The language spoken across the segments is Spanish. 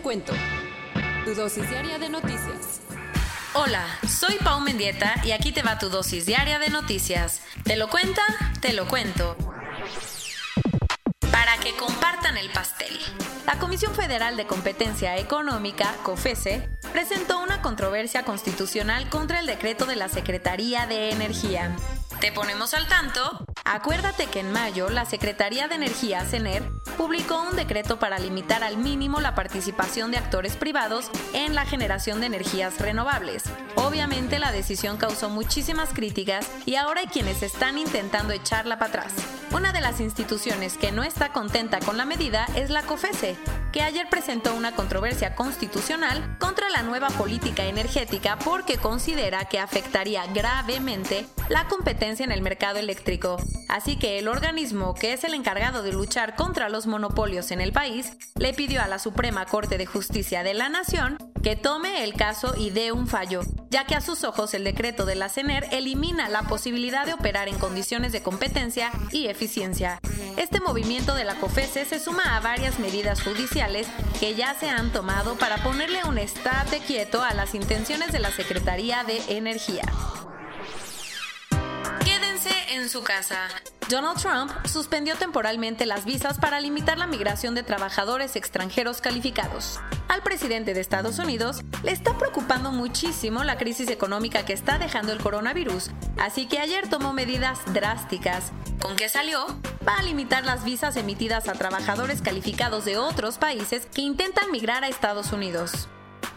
Cuento. Tu dosis diaria de noticias. Hola, soy Pau Mendieta y aquí te va tu dosis diaria de noticias. ¿Te lo cuenta? Te lo cuento. Para que compartan el pastel. La Comisión Federal de Competencia Económica, COFESE, presentó una controversia constitucional contra el decreto de la Secretaría de Energía. ¿Te ponemos al tanto? Acuérdate que en mayo la Secretaría de Energía, CENER, publicó un decreto para limitar al mínimo la participación de actores privados en la generación de energías renovables. Obviamente la decisión causó muchísimas críticas y ahora hay quienes están intentando echarla para atrás. Una de las instituciones que no está contenta con la medida es la COFESE, que ayer presentó una controversia constitucional contra la nueva política energética porque considera que afectaría gravemente la competencia en el mercado eléctrico. Así que el organismo que es el encargado de luchar contra los monopolios en el país le pidió a la Suprema Corte de Justicia de la Nación que tome el caso y dé un fallo, ya que a sus ojos el decreto de la CENER elimina la posibilidad de operar en condiciones de competencia y eficiencia. Este movimiento de la COFESE se suma a varias medidas judiciales que ya se han tomado para ponerle un estate quieto a las intenciones de la Secretaría de Energía en su casa. Donald Trump suspendió temporalmente las visas para limitar la migración de trabajadores extranjeros calificados. Al presidente de Estados Unidos le está preocupando muchísimo la crisis económica que está dejando el coronavirus, así que ayer tomó medidas drásticas. ¿Con qué salió? Va a limitar las visas emitidas a trabajadores calificados de otros países que intentan migrar a Estados Unidos.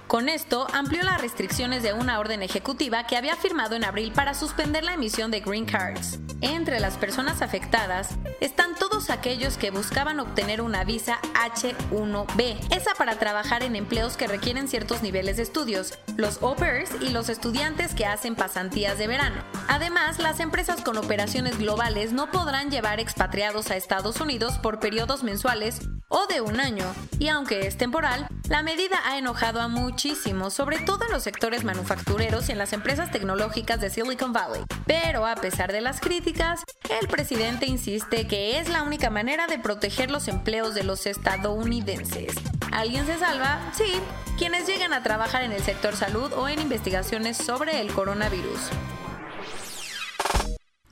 Con esto, amplió las restricciones de una orden ejecutiva que había firmado en abril para suspender la emisión de green cards. Entre las personas afectadas están todos aquellos que buscaban obtener una visa H1B, esa para trabajar en empleos que requieren ciertos niveles de estudios, los au pairs y los estudiantes que hacen pasantías de verano. Además, las empresas con operaciones globales no podrán llevar expatriados a Estados Unidos por periodos mensuales o de un año, y aunque es temporal, la medida ha enojado a muchísimos, sobre todo en los sectores manufactureros y en las empresas tecnológicas de Silicon Valley. Pero a pesar de las críticas, el presidente insiste que es la única manera de proteger los empleos de los estadounidenses. ¿Alguien se salva? Sí, quienes llegan a trabajar en el sector salud o en investigaciones sobre el coronavirus.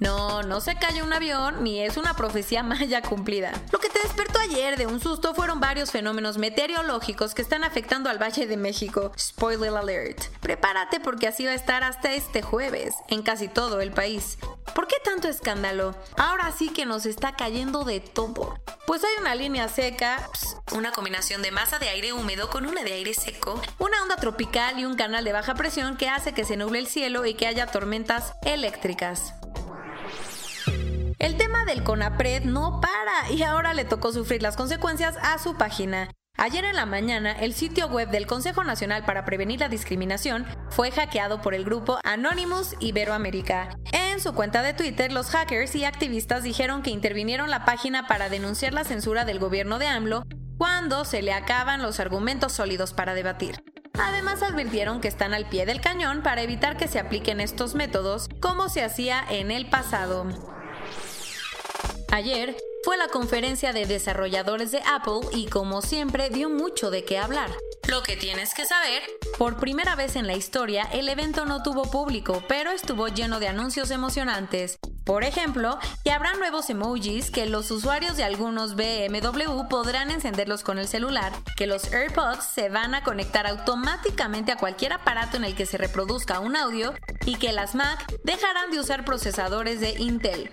No, no se cayó un avión ni es una profecía maya cumplida. Lo que te despertó ayer de un susto fueron varios fenómenos meteorológicos que están afectando al Valle de México. Spoiler alert. Prepárate porque así va a estar hasta este jueves en casi todo el país. ¿Por qué tanto escándalo? Ahora sí que nos está cayendo de todo. Pues hay una línea seca, una combinación de masa de aire húmedo con una de aire seco, una onda tropical y un canal de baja presión que hace que se nuble el cielo y que haya tormentas eléctricas. El tema del CONAPRED no para y ahora le tocó sufrir las consecuencias a su página. Ayer en la mañana, el sitio web del Consejo Nacional para Prevenir la Discriminación fue hackeado por el grupo Anonymous Iberoamérica. En su cuenta de Twitter, los hackers y activistas dijeron que intervinieron la página para denunciar la censura del gobierno de AMLO cuando se le acaban los argumentos sólidos para debatir. Además advirtieron que están al pie del cañón para evitar que se apliquen estos métodos como se hacía en el pasado. Ayer fue la conferencia de desarrolladores de Apple y como siempre dio mucho de qué hablar. Lo que tienes que saber, por primera vez en la historia el evento no tuvo público, pero estuvo lleno de anuncios emocionantes. Por ejemplo, que habrá nuevos emojis que los usuarios de algunos BMW podrán encenderlos con el celular, que los AirPods se van a conectar automáticamente a cualquier aparato en el que se reproduzca un audio y que las Mac dejarán de usar procesadores de Intel.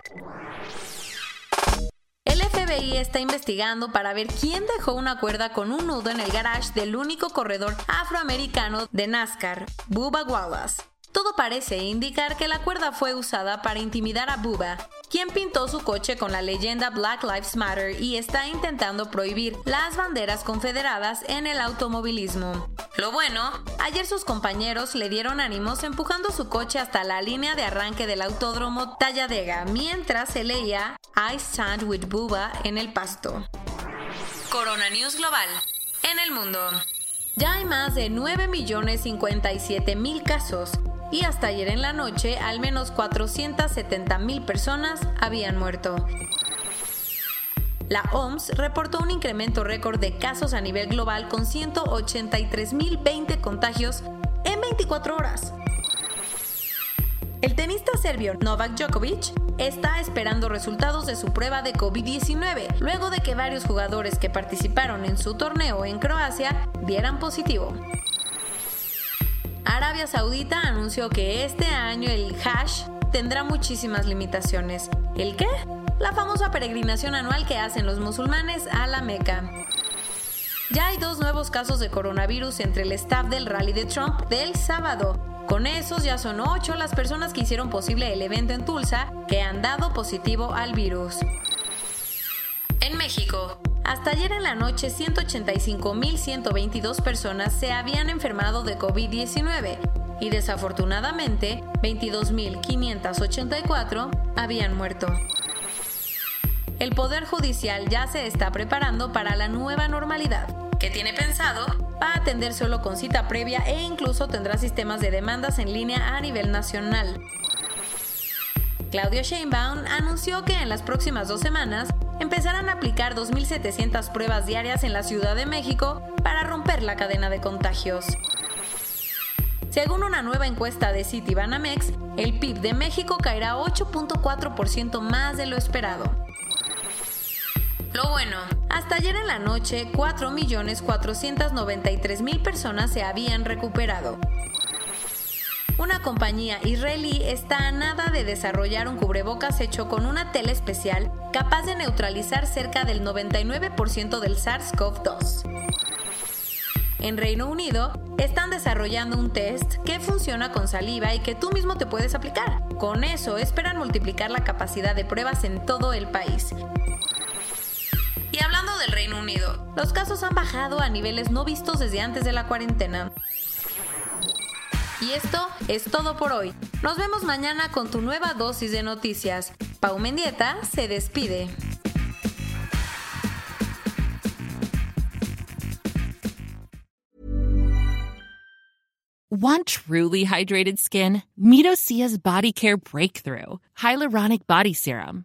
Está investigando para ver quién dejó una cuerda con un nudo en el garage del único corredor afroamericano de NASCAR, Bubba Wallace. Todo parece indicar que la cuerda fue usada para intimidar a Bubba, quien pintó su coche con la leyenda Black Lives Matter y está intentando prohibir las banderas confederadas en el automovilismo. Lo bueno, ayer sus compañeros le dieron ánimos empujando su coche hasta la línea de arranque del autódromo Talladega mientras se leía I Stand with Buba en el pasto. Corona News Global. En el mundo. Ya hay más de 9.057.000 casos y hasta ayer en la noche al menos 470.000 personas habían muerto. La OMS reportó un incremento récord de casos a nivel global con 183.020 contagios en 24 horas. El tenista serbio Novak Djokovic está esperando resultados de su prueba de COVID-19, luego de que varios jugadores que participaron en su torneo en Croacia dieran positivo. Arabia Saudita anunció que este año el Hajj tendrá muchísimas limitaciones. ¿El qué? La famosa peregrinación anual que hacen los musulmanes a la Meca. Ya hay dos nuevos casos de coronavirus entre el staff del rally de Trump del sábado. Con esos ya son ocho las personas que hicieron posible el evento en Tulsa que han dado positivo al virus. En México, hasta ayer en la noche 185.122 personas se habían enfermado de COVID-19 y desafortunadamente 22.584 habían muerto. El Poder Judicial ya se está preparando para la nueva normalidad, que tiene pensado va a atender solo con cita previa e incluso tendrá sistemas de demandas en línea a nivel nacional. Claudio Sheinbaum anunció que en las próximas dos semanas empezarán a aplicar 2.700 pruebas diarias en la Ciudad de México para romper la cadena de contagios. Según una nueva encuesta de Citibanamex, el PIB de México caerá 8.4% más de lo esperado. Lo bueno, hasta ayer en la noche 4.493.000 personas se habían recuperado. Una compañía israelí está a nada de desarrollar un cubrebocas hecho con una tela especial capaz de neutralizar cerca del 99% del SARS-CoV-2. En Reino Unido, están desarrollando un test que funciona con saliva y que tú mismo te puedes aplicar. Con eso esperan multiplicar la capacidad de pruebas en todo el país. Y hablando del Reino Unido, los casos han bajado a niveles no vistos desde antes de la cuarentena. Y esto es todo por hoy. Nos vemos mañana con tu nueva dosis de noticias. Pau Mendieta se despide. Want truly hydrated skin? Meet Osea's Body Care Breakthrough Hyaluronic Body Serum.